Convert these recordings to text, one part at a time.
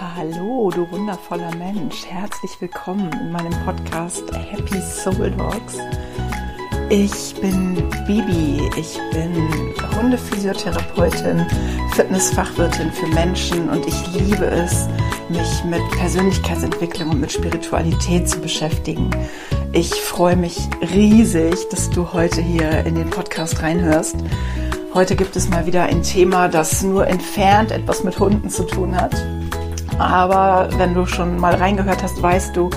Hallo, du wundervoller Mensch. Herzlich willkommen in meinem Podcast Happy Soul Dogs. Ich bin Bibi. Ich bin Hundephysiotherapeutin, Fitnessfachwirtin für Menschen und ich liebe es, mich mit Persönlichkeitsentwicklung und mit Spiritualität zu beschäftigen. Ich freue mich riesig, dass du heute hier in den Podcast reinhörst. Heute gibt es mal wieder ein Thema, das nur entfernt etwas mit Hunden zu tun hat. Aber wenn du schon mal reingehört hast, weißt du,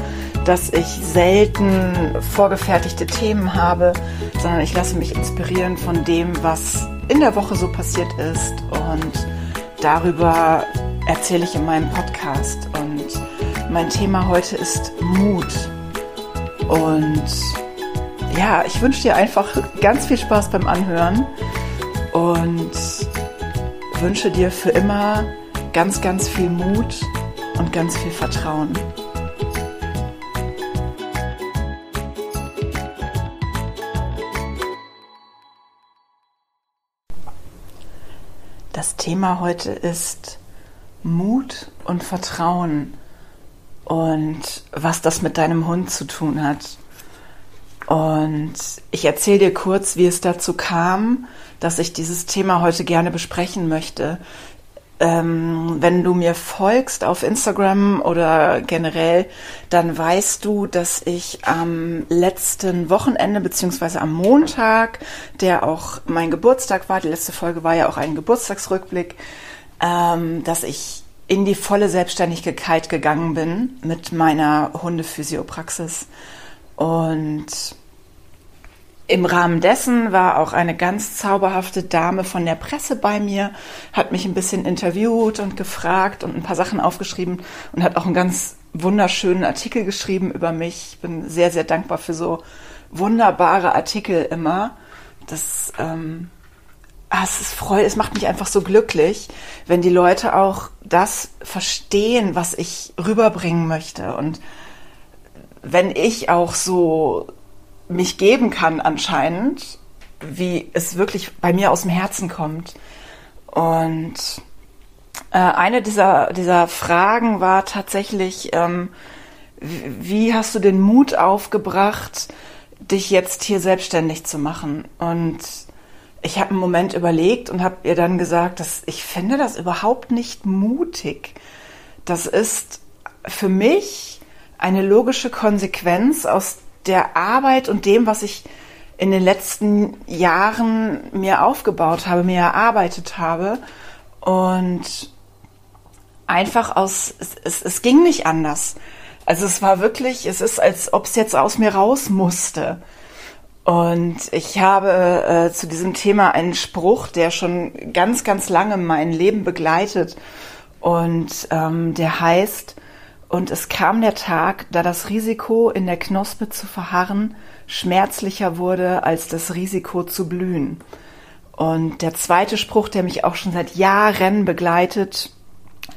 dass ich selten vorgefertigte Themen habe, sondern ich lasse mich inspirieren von dem, was in der Woche so passiert ist. Und darüber erzähle ich in meinem Podcast. Und mein Thema heute ist Mut. Und ja, ich wünsche dir einfach ganz viel Spaß beim Anhören und wünsche dir für immer ganz, ganz viel Mut und ganz viel Vertrauen. Das Thema heute ist Mut und Vertrauen und was das mit deinem Hund zu tun hat. Und ich erzähle dir kurz, wie es dazu kam, dass ich dieses Thema heute gerne besprechen möchte. Ähm, wenn du mir folgst auf Instagram oder generell, dann weißt du, dass ich am letzten Wochenende beziehungsweise am Montag, der auch mein Geburtstag war, die letzte Folge war ja auch ein Geburtstagsrückblick, ähm, dass ich in die volle Selbstständigkeit gegangen bin mit meiner Hundephysiopraxis. Und im Rahmen dessen war auch eine ganz zauberhafte Dame von der Presse bei mir, hat mich ein bisschen interviewt und gefragt und ein paar Sachen aufgeschrieben und hat auch einen ganz wunderschönen Artikel geschrieben über mich. Ich bin sehr, sehr dankbar für so wunderbare Artikel immer. Das ähm, ah, es ist Freude, es macht mich einfach so glücklich, wenn die Leute auch das verstehen, was ich rüberbringen möchte. Und wenn ich auch so mich geben kann anscheinend, wie es wirklich bei mir aus dem Herzen kommt. Und äh, eine dieser, dieser Fragen war tatsächlich, ähm, wie hast du den Mut aufgebracht, dich jetzt hier selbstständig zu machen? Und ich habe einen Moment überlegt und habe ihr dann gesagt, dass ich finde das überhaupt nicht mutig. Das ist für mich eine logische Konsequenz aus der Arbeit und dem, was ich in den letzten Jahren mir aufgebaut habe, mir erarbeitet habe. Und einfach aus, es, es, es ging nicht anders. Also es war wirklich, es ist, als ob es jetzt aus mir raus musste. Und ich habe äh, zu diesem Thema einen Spruch, der schon ganz, ganz lange mein Leben begleitet. Und ähm, der heißt, und es kam der Tag, da das Risiko, in der Knospe zu verharren, schmerzlicher wurde als das Risiko zu blühen. Und der zweite Spruch, der mich auch schon seit Jahren begleitet,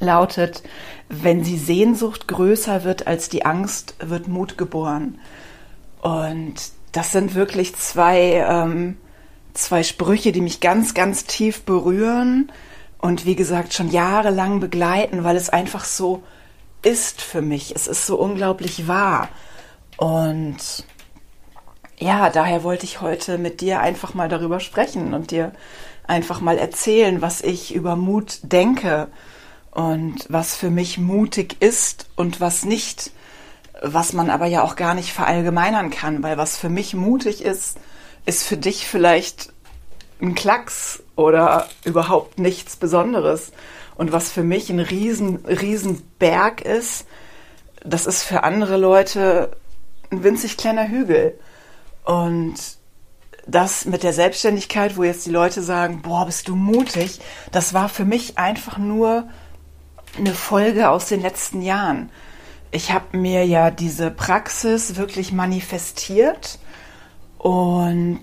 lautet, wenn die Sehnsucht größer wird als die Angst, wird Mut geboren. Und das sind wirklich zwei, ähm, zwei Sprüche, die mich ganz, ganz tief berühren und wie gesagt schon jahrelang begleiten, weil es einfach so ist für mich. Es ist so unglaublich wahr. Und ja, daher wollte ich heute mit dir einfach mal darüber sprechen und dir einfach mal erzählen, was ich über Mut denke und was für mich mutig ist und was nicht was man aber ja auch gar nicht verallgemeinern kann, weil was für mich mutig ist, ist für dich vielleicht ein Klacks oder überhaupt nichts Besonderes. Und was für mich ein riesen, riesen Berg ist, das ist für andere Leute ein winzig kleiner Hügel. Und das mit der Selbstständigkeit, wo jetzt die Leute sagen, boah, bist du mutig, das war für mich einfach nur eine Folge aus den letzten Jahren ich habe mir ja diese Praxis wirklich manifestiert und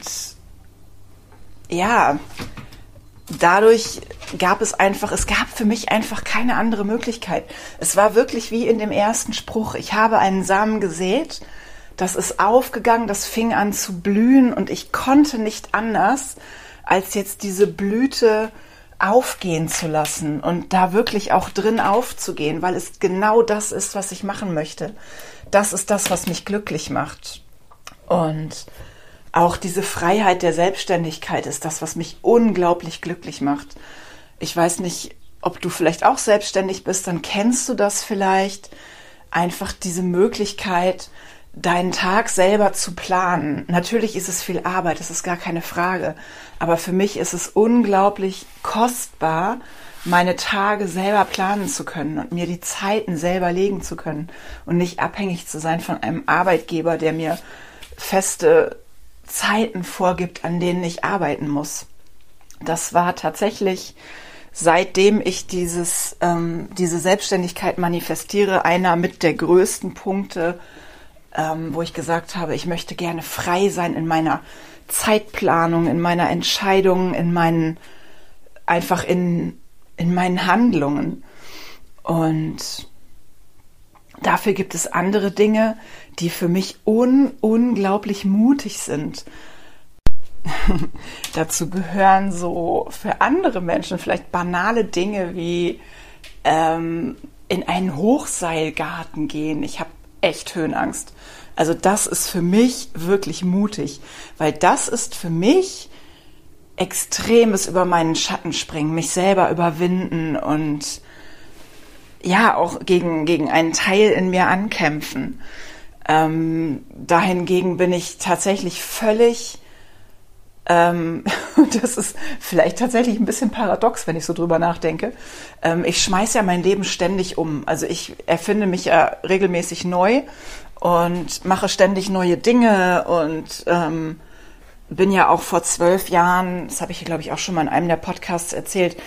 ja, dadurch gab es einfach, es gab für mich einfach keine andere Möglichkeit. Es war wirklich wie in dem ersten Spruch. Ich habe einen Samen gesät, das ist aufgegangen, das fing an zu blühen und ich konnte nicht anders, als jetzt diese Blüte aufgehen zu lassen und da wirklich auch drin aufzugehen, weil es genau das ist, was ich machen möchte. Das ist das, was mich glücklich macht. Und auch diese Freiheit der Selbstständigkeit ist das, was mich unglaublich glücklich macht. Ich weiß nicht, ob du vielleicht auch selbstständig bist, dann kennst du das vielleicht. Einfach diese Möglichkeit, deinen Tag selber zu planen. Natürlich ist es viel Arbeit, das ist gar keine Frage. Aber für mich ist es unglaublich kostbar, meine Tage selber planen zu können und mir die Zeiten selber legen zu können und nicht abhängig zu sein von einem Arbeitgeber, der mir feste Zeiten vorgibt, an denen ich arbeiten muss. Das war tatsächlich, seitdem ich dieses, ähm, diese Selbstständigkeit manifestiere, einer mit der größten Punkte, ähm, wo ich gesagt habe, ich möchte gerne frei sein in meiner Zeitplanung, in meiner Entscheidung, in meinen, einfach in, in meinen Handlungen. Und dafür gibt es andere Dinge, die für mich un, unglaublich mutig sind. Dazu gehören so für andere Menschen vielleicht banale Dinge wie ähm, in einen Hochseilgarten gehen. Ich habe echt Höhenangst. Also das ist für mich wirklich mutig, weil das ist für mich extremes über meinen Schatten springen, mich selber überwinden und ja auch gegen, gegen einen Teil in mir ankämpfen. Ähm, dahingegen bin ich tatsächlich völlig ähm, das ist vielleicht tatsächlich ein bisschen paradox, wenn ich so drüber nachdenke. Ähm, ich schmeiß ja mein Leben ständig um. Also ich erfinde mich ja regelmäßig neu und mache ständig neue Dinge und ähm, bin ja auch vor zwölf Jahren, das habe ich glaube ich auch schon mal in einem der Podcasts erzählt,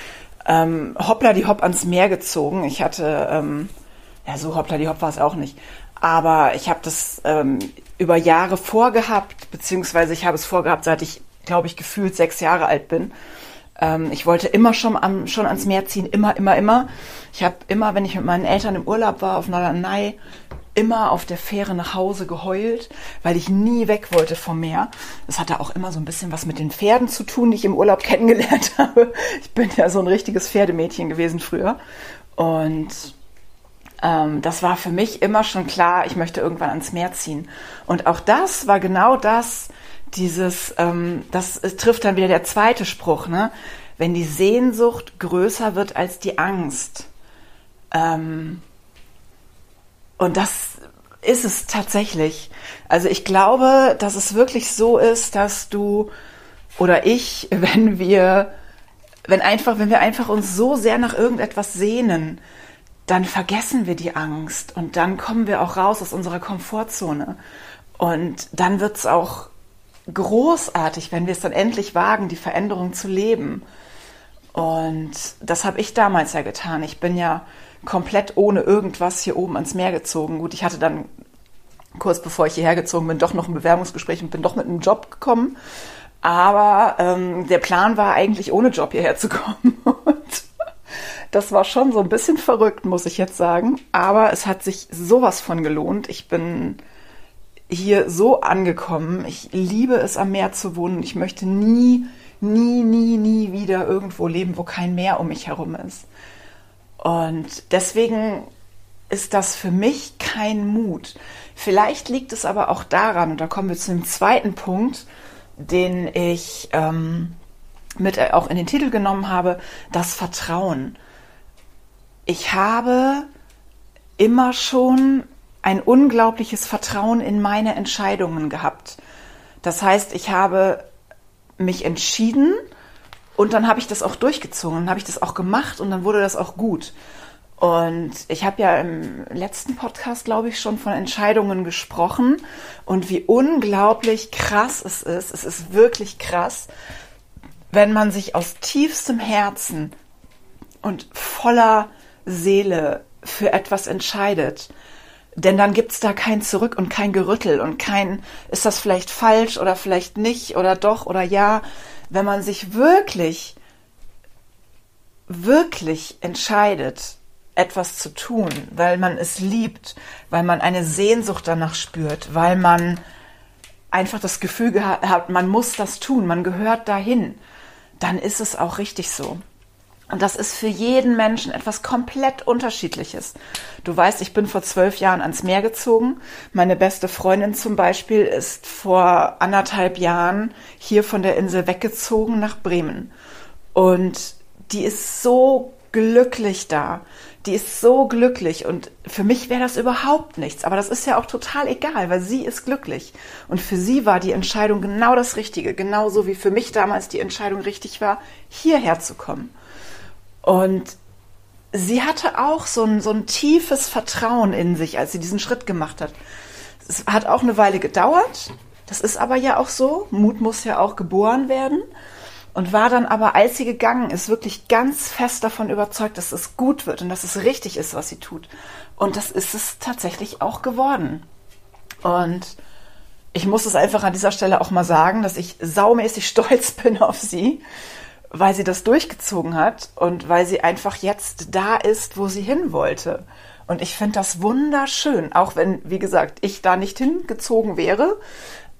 ähm, hoppla die Hopp ans Meer gezogen. Ich hatte, ähm, ja so hoppla die Hopp war es auch nicht, aber ich habe das ähm, über Jahre vorgehabt, beziehungsweise ich habe es vorgehabt, seit ich glaube ich, gefühlt sechs Jahre alt bin. Ähm, ich wollte immer schon, am, schon ans Meer ziehen, immer, immer, immer. Ich habe immer, wenn ich mit meinen Eltern im Urlaub war auf Norderney, immer auf der Fähre nach Hause geheult, weil ich nie weg wollte vom Meer. Das hatte auch immer so ein bisschen was mit den Pferden zu tun, die ich im Urlaub kennengelernt habe. Ich bin ja so ein richtiges Pferdemädchen gewesen früher. Und das war für mich immer schon klar, ich möchte irgendwann ans Meer ziehen. Und auch das war genau das, dieses, ähm, das trifft dann wieder der zweite Spruch, ne? Wenn die Sehnsucht größer wird als die Angst. Ähm, und das ist es tatsächlich. Also ich glaube, dass es wirklich so ist, dass du oder ich, wenn wir, wenn einfach, wenn wir einfach uns so sehr nach irgendetwas sehnen, dann vergessen wir die Angst und dann kommen wir auch raus aus unserer Komfortzone. Und dann wird es auch großartig, wenn wir es dann endlich wagen, die Veränderung zu leben. Und das habe ich damals ja getan. Ich bin ja komplett ohne irgendwas hier oben ans Meer gezogen. Gut, ich hatte dann kurz bevor ich hierher gezogen bin, doch noch ein Bewerbungsgespräch und bin doch mit einem Job gekommen. Aber ähm, der Plan war eigentlich ohne Job hierher zu kommen. Das war schon so ein bisschen verrückt, muss ich jetzt sagen. Aber es hat sich sowas von gelohnt. Ich bin hier so angekommen. Ich liebe es, am Meer zu wohnen. Ich möchte nie, nie, nie, nie wieder irgendwo leben, wo kein Meer um mich herum ist. Und deswegen ist das für mich kein Mut. Vielleicht liegt es aber auch daran, und da kommen wir zu dem zweiten Punkt, den ich ähm, mit auch in den Titel genommen habe, das Vertrauen. Ich habe immer schon ein unglaubliches Vertrauen in meine Entscheidungen gehabt. Das heißt, ich habe mich entschieden und dann habe ich das auch durchgezogen, dann habe ich das auch gemacht und dann wurde das auch gut. Und ich habe ja im letzten Podcast, glaube ich, schon von Entscheidungen gesprochen und wie unglaublich krass es ist. Es ist wirklich krass, wenn man sich aus tiefstem Herzen und voller Seele für etwas entscheidet denn dann gibt's da kein Zurück und kein Gerüttel und kein, ist das vielleicht falsch oder vielleicht nicht oder doch oder ja. Wenn man sich wirklich, wirklich entscheidet, etwas zu tun, weil man es liebt, weil man eine Sehnsucht danach spürt, weil man einfach das Gefühl hat, man muss das tun, man gehört dahin, dann ist es auch richtig so. Und das ist für jeden Menschen etwas komplett Unterschiedliches. Du weißt, ich bin vor zwölf Jahren ans Meer gezogen. Meine beste Freundin zum Beispiel ist vor anderthalb Jahren hier von der Insel weggezogen nach Bremen. Und die ist so glücklich da. Die ist so glücklich und für mich wäre das überhaupt nichts. Aber das ist ja auch total egal, weil sie ist glücklich. Und für sie war die Entscheidung genau das Richtige. Genauso wie für mich damals die Entscheidung richtig war, hierher zu kommen. Und sie hatte auch so ein, so ein tiefes Vertrauen in sich, als sie diesen Schritt gemacht hat. Es hat auch eine Weile gedauert. Das ist aber ja auch so. Mut muss ja auch geboren werden. Und war dann aber, als sie gegangen ist, wirklich ganz fest davon überzeugt, dass es gut wird und dass es richtig ist, was sie tut. Und das ist es tatsächlich auch geworden. Und ich muss es einfach an dieser Stelle auch mal sagen, dass ich saumäßig stolz bin auf sie, weil sie das durchgezogen hat und weil sie einfach jetzt da ist, wo sie hin wollte. Und ich finde das wunderschön, auch wenn, wie gesagt, ich da nicht hingezogen wäre.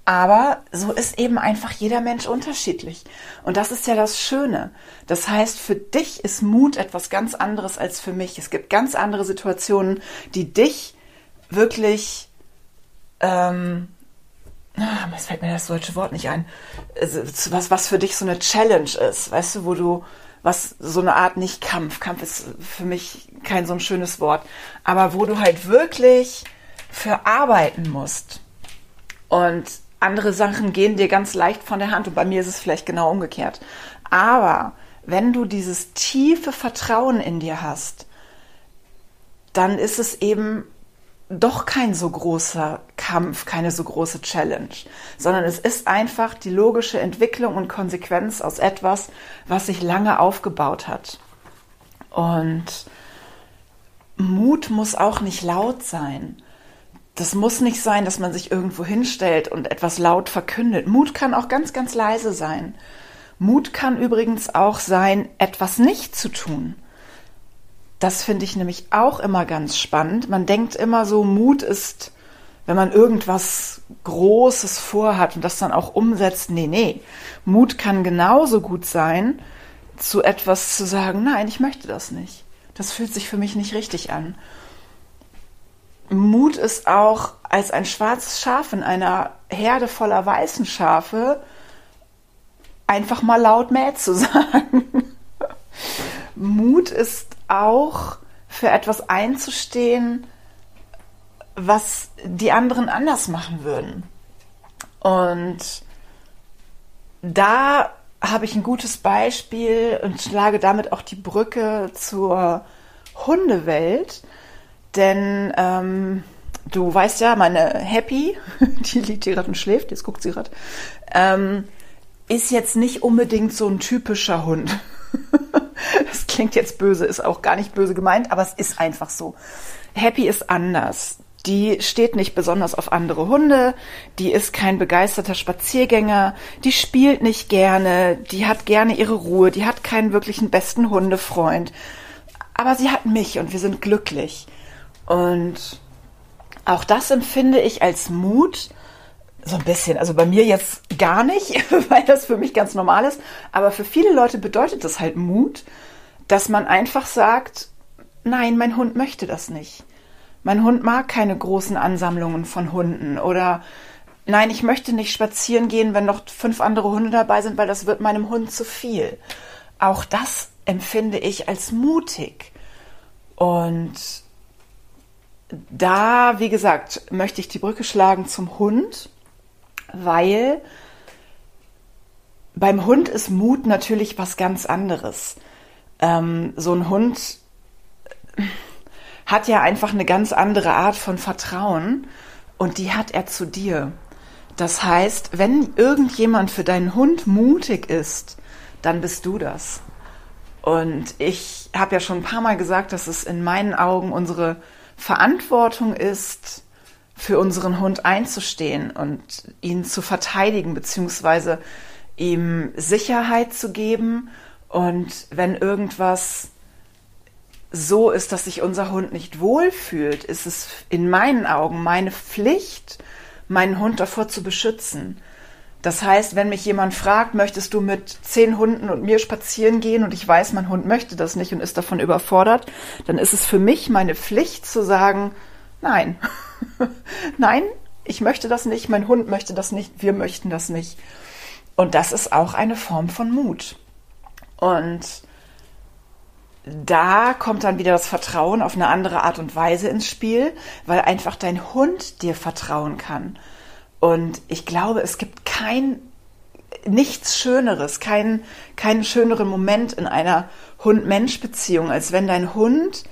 Aber so ist eben einfach jeder Mensch unterschiedlich. Und das ist ja das Schöne. Das heißt, für dich ist Mut etwas ganz anderes als für mich. Es gibt ganz andere Situationen, die dich wirklich ähm, es fällt mir das deutsche Wort nicht ein, also, was, was für dich so eine Challenge ist, weißt du, wo du, was so eine Art nicht Kampf, Kampf ist für mich kein so ein schönes Wort, aber wo du halt wirklich für arbeiten musst. Und andere Sachen gehen dir ganz leicht von der Hand und bei mir ist es vielleicht genau umgekehrt. Aber wenn du dieses tiefe Vertrauen in dir hast, dann ist es eben doch kein so großer Kampf, keine so große Challenge, sondern es ist einfach die logische Entwicklung und Konsequenz aus etwas, was sich lange aufgebaut hat. Und Mut muss auch nicht laut sein. Das muss nicht sein, dass man sich irgendwo hinstellt und etwas laut verkündet. Mut kann auch ganz, ganz leise sein. Mut kann übrigens auch sein, etwas nicht zu tun. Das finde ich nämlich auch immer ganz spannend. Man denkt immer so, Mut ist, wenn man irgendwas Großes vorhat und das dann auch umsetzt. Nee, nee. Mut kann genauso gut sein, zu etwas zu sagen, nein, ich möchte das nicht. Das fühlt sich für mich nicht richtig an. Mut ist auch, als ein schwarzes Schaf in einer Herde voller weißen Schafe einfach mal laut mäh zu sagen. Mut ist auch für etwas einzustehen, was die anderen anders machen würden. Und da habe ich ein gutes Beispiel und schlage damit auch die Brücke zur Hundewelt. Denn ähm, du weißt ja, meine Happy, die liegt hier gerade und schläft, jetzt guckt sie gerade, ähm, ist jetzt nicht unbedingt so ein typischer Hund. das klingt jetzt böse, ist auch gar nicht böse gemeint, aber es ist einfach so. Happy ist anders. Die steht nicht besonders auf andere Hunde, die ist kein begeisterter Spaziergänger, die spielt nicht gerne, die hat gerne ihre Ruhe, die hat keinen wirklichen besten Hundefreund. Aber sie hat mich und wir sind glücklich. Und auch das empfinde ich als Mut, so ein bisschen. Also bei mir jetzt gar nicht, weil das für mich ganz normal ist. Aber für viele Leute bedeutet das halt Mut, dass man einfach sagt, nein, mein Hund möchte das nicht. Mein Hund mag keine großen Ansammlungen von Hunden oder nein, ich möchte nicht spazieren gehen, wenn noch fünf andere Hunde dabei sind, weil das wird meinem Hund zu viel. Auch das empfinde ich als mutig. Und da, wie gesagt, möchte ich die Brücke schlagen zum Hund weil beim Hund ist Mut natürlich was ganz anderes. Ähm, so ein Hund hat ja einfach eine ganz andere Art von Vertrauen und die hat er zu dir. Das heißt, wenn irgendjemand für deinen Hund mutig ist, dann bist du das. Und ich habe ja schon ein paar Mal gesagt, dass es in meinen Augen unsere Verantwortung ist, für unseren Hund einzustehen und ihn zu verteidigen, beziehungsweise ihm Sicherheit zu geben. Und wenn irgendwas so ist, dass sich unser Hund nicht wohlfühlt, ist es in meinen Augen meine Pflicht, meinen Hund davor zu beschützen. Das heißt, wenn mich jemand fragt, möchtest du mit zehn Hunden und mir spazieren gehen und ich weiß, mein Hund möchte das nicht und ist davon überfordert, dann ist es für mich meine Pflicht zu sagen, nein, nein, ich möchte das nicht, mein Hund möchte das nicht, wir möchten das nicht. Und das ist auch eine Form von Mut. Und da kommt dann wieder das Vertrauen auf eine andere Art und Weise ins Spiel, weil einfach dein Hund dir vertrauen kann. Und ich glaube, es gibt kein nichts Schöneres, keinen keinen schöneren Moment in einer Hund-Mensch-Beziehung, als wenn dein Hund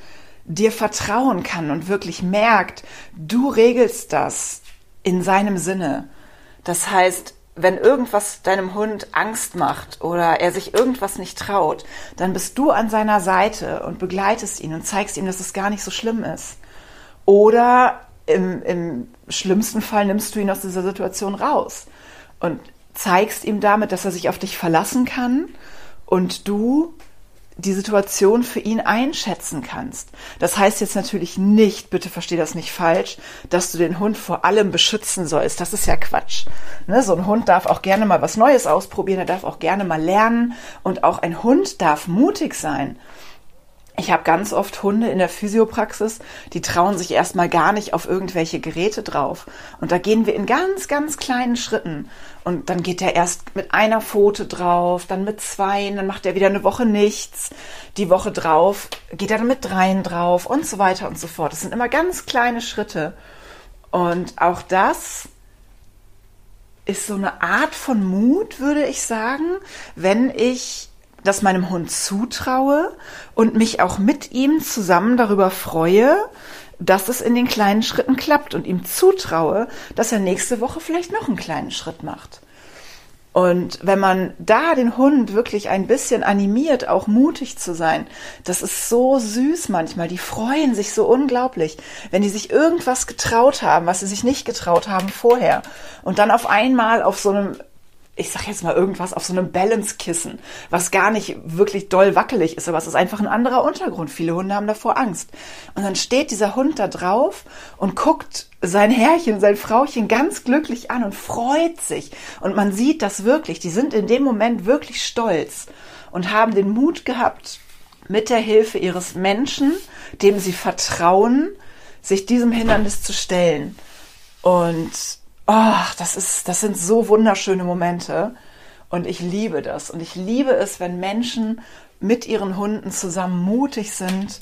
dir vertrauen kann und wirklich merkt, du regelst das in seinem Sinne. Das heißt, wenn irgendwas deinem Hund Angst macht oder er sich irgendwas nicht traut, dann bist du an seiner Seite und begleitest ihn und zeigst ihm, dass es gar nicht so schlimm ist. Oder im, im schlimmsten Fall nimmst du ihn aus dieser Situation raus und zeigst ihm damit, dass er sich auf dich verlassen kann und du die Situation für ihn einschätzen kannst. Das heißt jetzt natürlich nicht, bitte versteh das nicht falsch, dass du den Hund vor allem beschützen sollst. Das ist ja Quatsch. Ne? So ein Hund darf auch gerne mal was Neues ausprobieren, er darf auch gerne mal lernen und auch ein Hund darf mutig sein. Ich habe ganz oft Hunde in der Physiopraxis, die trauen sich erstmal gar nicht auf irgendwelche Geräte drauf. Und da gehen wir in ganz, ganz kleinen Schritten. Und dann geht er erst mit einer Pfote drauf, dann mit zwei, dann macht er wieder eine Woche nichts. Die Woche drauf geht er dann mit dreien drauf und so weiter und so fort. Das sind immer ganz kleine Schritte. Und auch das ist so eine Art von Mut, würde ich sagen, wenn ich das meinem Hund zutraue und mich auch mit ihm zusammen darüber freue, dass es in den kleinen Schritten klappt und ihm zutraue, dass er nächste Woche vielleicht noch einen kleinen Schritt macht. Und wenn man da den Hund wirklich ein bisschen animiert, auch mutig zu sein, das ist so süß manchmal. Die freuen sich so unglaublich, wenn die sich irgendwas getraut haben, was sie sich nicht getraut haben vorher. Und dann auf einmal auf so einem ich sag jetzt mal irgendwas auf so einem Balance-Kissen, was gar nicht wirklich doll wackelig ist, aber es ist einfach ein anderer Untergrund. Viele Hunde haben davor Angst. Und dann steht dieser Hund da drauf und guckt sein Herrchen, sein Frauchen ganz glücklich an und freut sich. Und man sieht das wirklich. Die sind in dem Moment wirklich stolz und haben den Mut gehabt, mit der Hilfe ihres Menschen, dem sie vertrauen, sich diesem Hindernis zu stellen. Und oh, das ist, das sind so wunderschöne Momente. Und ich liebe das. Und ich liebe es, wenn Menschen mit ihren Hunden zusammen mutig sind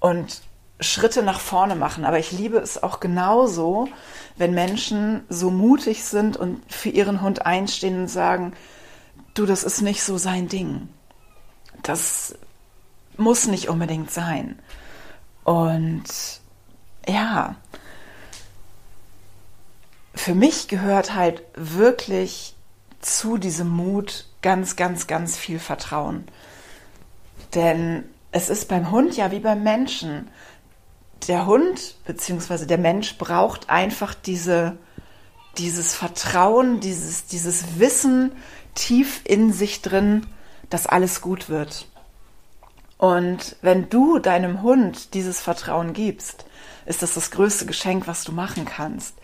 und Schritte nach vorne machen. Aber ich liebe es auch genauso, wenn Menschen so mutig sind und für ihren Hund einstehen und sagen, du, das ist nicht so sein Ding. Das muss nicht unbedingt sein. Und ja, für mich gehört halt wirklich zu diesem Mut ganz, ganz, ganz viel Vertrauen. Denn es ist beim Hund ja wie beim Menschen. Der Hund bzw. der Mensch braucht einfach diese, dieses Vertrauen, dieses, dieses Wissen tief in sich drin, dass alles gut wird. Und wenn du deinem Hund dieses Vertrauen gibst, ist das das größte Geschenk, was du machen kannst.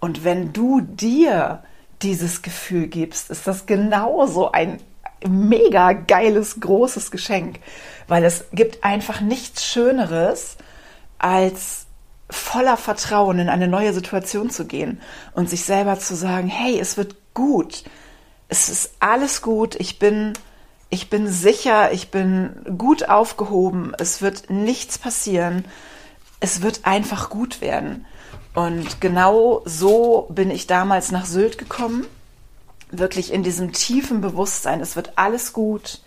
Und wenn du dir dieses Gefühl gibst, ist das genauso ein mega geiles, großes Geschenk, weil es gibt einfach nichts Schöneres, als voller Vertrauen in eine neue Situation zu gehen und sich selber zu sagen, hey, es wird gut, es ist alles gut, ich bin, ich bin sicher, ich bin gut aufgehoben, es wird nichts passieren, es wird einfach gut werden. Und genau so bin ich damals nach Sylt gekommen. Wirklich in diesem tiefen Bewusstsein, es wird alles gut,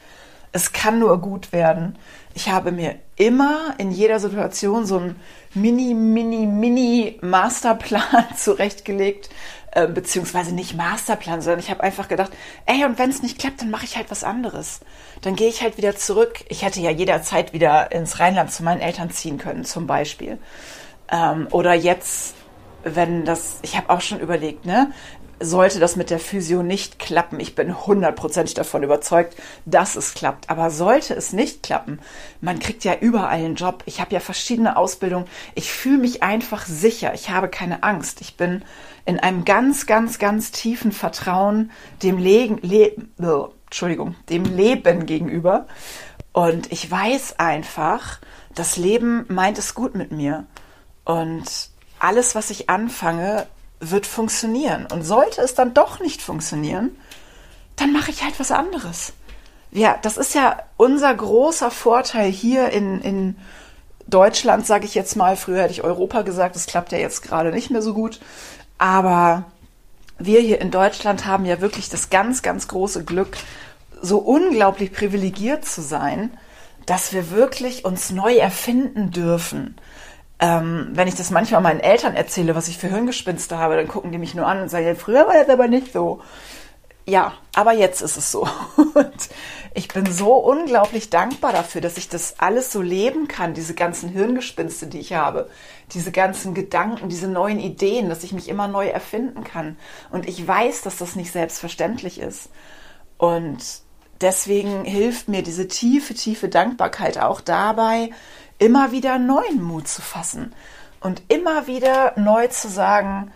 es kann nur gut werden. Ich habe mir immer in jeder Situation so einen mini, mini, mini Masterplan zurechtgelegt, äh, beziehungsweise nicht Masterplan, sondern ich habe einfach gedacht, ey, und wenn es nicht klappt, dann mache ich halt was anderes. Dann gehe ich halt wieder zurück. Ich hätte ja jederzeit wieder ins Rheinland zu meinen Eltern ziehen können, zum Beispiel. Ähm, oder jetzt wenn das, ich habe auch schon überlegt, ne, sollte das mit der Physio nicht klappen, ich bin hundertprozentig davon überzeugt, dass es klappt. Aber sollte es nicht klappen, man kriegt ja überall einen Job. Ich habe ja verschiedene Ausbildungen. Ich fühle mich einfach sicher. Ich habe keine Angst. Ich bin in einem ganz, ganz, ganz tiefen Vertrauen dem Leben, Le Entschuldigung, dem Leben gegenüber. Und ich weiß einfach, das Leben meint es gut mit mir. Und alles, was ich anfange, wird funktionieren. Und sollte es dann doch nicht funktionieren, dann mache ich halt was anderes. Ja, das ist ja unser großer Vorteil hier in, in Deutschland, sage ich jetzt mal. Früher hätte ich Europa gesagt, das klappt ja jetzt gerade nicht mehr so gut. Aber wir hier in Deutschland haben ja wirklich das ganz, ganz große Glück, so unglaublich privilegiert zu sein, dass wir wirklich uns neu erfinden dürfen ähm, wenn ich das manchmal meinen Eltern erzähle, was ich für Hirngespinste habe, dann gucken die mich nur an und sagen, ja, früher war das aber nicht so. Ja, aber jetzt ist es so. Und ich bin so unglaublich dankbar dafür, dass ich das alles so leben kann, diese ganzen Hirngespinste, die ich habe, diese ganzen Gedanken, diese neuen Ideen, dass ich mich immer neu erfinden kann. Und ich weiß, dass das nicht selbstverständlich ist. Und deswegen hilft mir diese tiefe, tiefe Dankbarkeit auch dabei, immer wieder neuen Mut zu fassen und immer wieder neu zu sagen,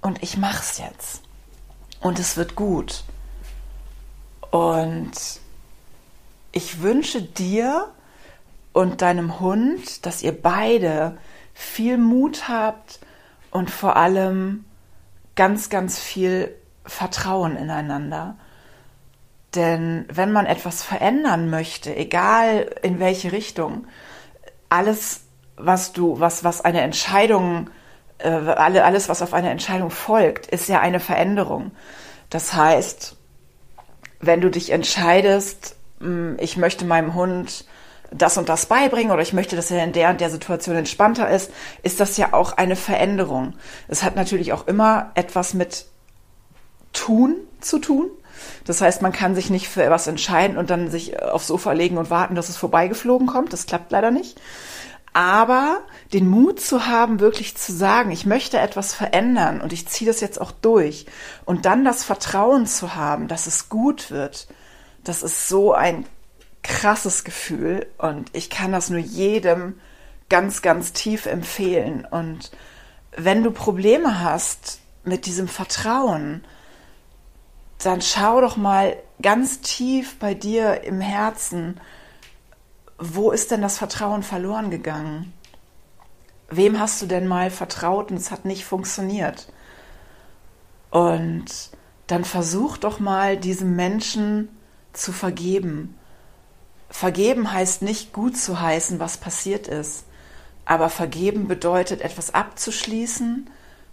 und ich mach's jetzt. Und es wird gut. Und ich wünsche dir und deinem Hund, dass ihr beide viel Mut habt und vor allem ganz, ganz viel Vertrauen ineinander. Denn wenn man etwas verändern möchte, egal in welche Richtung, alles, was du, was, was eine Entscheidung, äh, alle, alles, was auf eine Entscheidung folgt, ist ja eine Veränderung. Das heißt, wenn du dich entscheidest, hm, ich möchte meinem Hund das und das beibringen oder ich möchte, dass er in der und der Situation entspannter ist, ist das ja auch eine Veränderung. Es hat natürlich auch immer etwas mit Tun zu tun. Das heißt, man kann sich nicht für etwas entscheiden und dann sich aufs Sofa legen und warten, dass es vorbeigeflogen kommt. Das klappt leider nicht. Aber den Mut zu haben, wirklich zu sagen, ich möchte etwas verändern und ich ziehe das jetzt auch durch. Und dann das Vertrauen zu haben, dass es gut wird, das ist so ein krasses Gefühl. Und ich kann das nur jedem ganz, ganz tief empfehlen. Und wenn du Probleme hast mit diesem Vertrauen, dann schau doch mal ganz tief bei dir im Herzen, wo ist denn das Vertrauen verloren gegangen? Wem hast du denn mal vertraut und es hat nicht funktioniert? Und dann versuch doch mal diesem Menschen zu vergeben. Vergeben heißt nicht gut zu heißen, was passiert ist, aber vergeben bedeutet etwas abzuschließen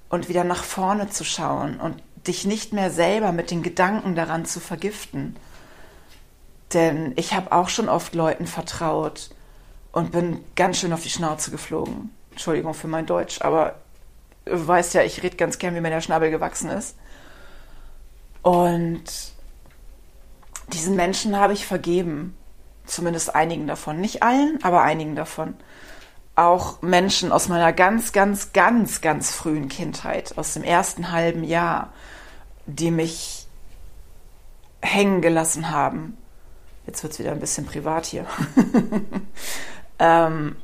und wieder nach vorne zu schauen und dich nicht mehr selber mit den Gedanken daran zu vergiften. Denn ich habe auch schon oft Leuten vertraut und bin ganz schön auf die Schnauze geflogen. Entschuldigung für mein Deutsch, aber du weißt ja, ich rede ganz gern, wie mir der Schnabel gewachsen ist. Und diesen Menschen habe ich vergeben. Zumindest einigen davon. Nicht allen, aber einigen davon. Auch Menschen aus meiner ganz, ganz, ganz, ganz frühen Kindheit, aus dem ersten halben Jahr, die mich hängen gelassen haben. Jetzt wird es wieder ein bisschen privat hier. ähm,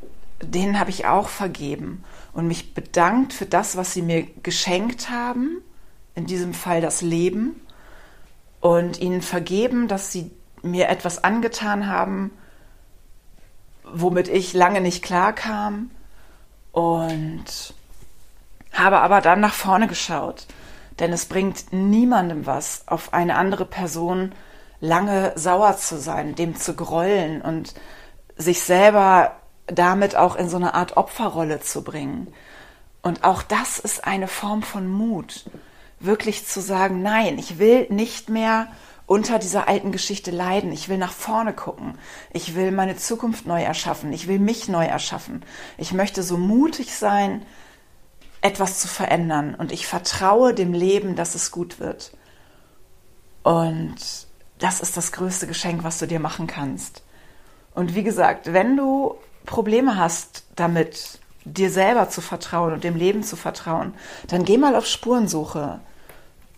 denen habe ich auch vergeben und mich bedankt für das, was sie mir geschenkt haben, in diesem Fall das Leben, und ihnen vergeben, dass sie mir etwas angetan haben, womit ich lange nicht klarkam und habe aber dann nach vorne geschaut denn es bringt niemandem was, auf eine andere Person lange sauer zu sein, dem zu grollen und sich selber damit auch in so eine Art Opferrolle zu bringen. Und auch das ist eine Form von Mut, wirklich zu sagen, nein, ich will nicht mehr unter dieser alten Geschichte leiden. Ich will nach vorne gucken. Ich will meine Zukunft neu erschaffen. Ich will mich neu erschaffen. Ich möchte so mutig sein, etwas zu verändern. Und ich vertraue dem Leben, dass es gut wird. Und das ist das größte Geschenk, was du dir machen kannst. Und wie gesagt, wenn du Probleme hast damit, dir selber zu vertrauen und dem Leben zu vertrauen, dann geh mal auf Spurensuche.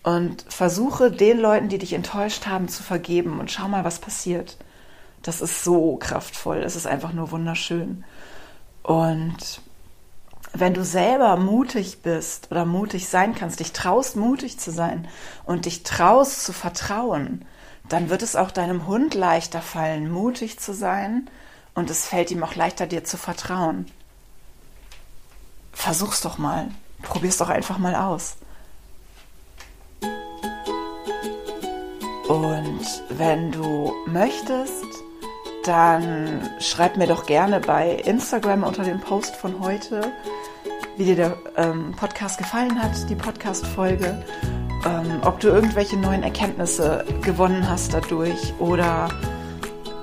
Und versuche den Leuten, die dich enttäuscht haben, zu vergeben und schau mal, was passiert. Das ist so kraftvoll, es ist einfach nur wunderschön. Und wenn du selber mutig bist oder mutig sein kannst, dich traust, mutig zu sein und dich traust zu vertrauen, dann wird es auch deinem Hund leichter fallen, mutig zu sein und es fällt ihm auch leichter, dir zu vertrauen. Versuch's doch mal. Probier's doch einfach mal aus. Und wenn du möchtest, dann schreib mir doch gerne bei Instagram unter dem Post von heute, wie dir der ähm, Podcast gefallen hat, die Podcast-Folge, ähm, ob du irgendwelche neuen Erkenntnisse gewonnen hast dadurch oder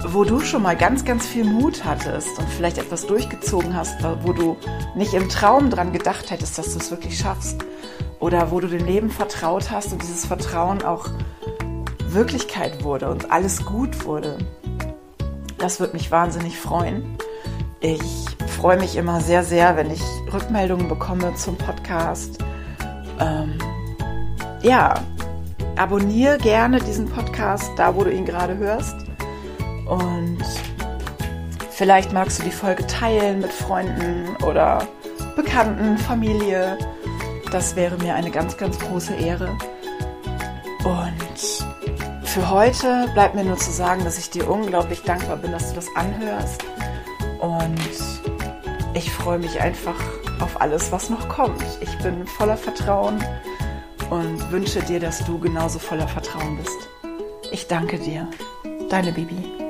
wo du schon mal ganz, ganz viel Mut hattest und vielleicht etwas durchgezogen hast, wo du nicht im Traum dran gedacht hättest, dass du es wirklich schaffst. Oder wo du dem Leben vertraut hast und dieses Vertrauen auch Wirklichkeit wurde und alles gut wurde. Das würde mich wahnsinnig freuen. Ich freue mich immer sehr, sehr, wenn ich Rückmeldungen bekomme zum Podcast. Ähm, ja, abonniere gerne diesen Podcast, da wo du ihn gerade hörst. Und vielleicht magst du die Folge teilen mit Freunden oder Bekannten, Familie. Das wäre mir eine ganz, ganz große Ehre. Und für heute bleibt mir nur zu sagen, dass ich dir unglaublich dankbar bin, dass du das anhörst. Und ich freue mich einfach auf alles, was noch kommt. Ich bin voller Vertrauen und wünsche dir, dass du genauso voller Vertrauen bist. Ich danke dir. Deine Bibi.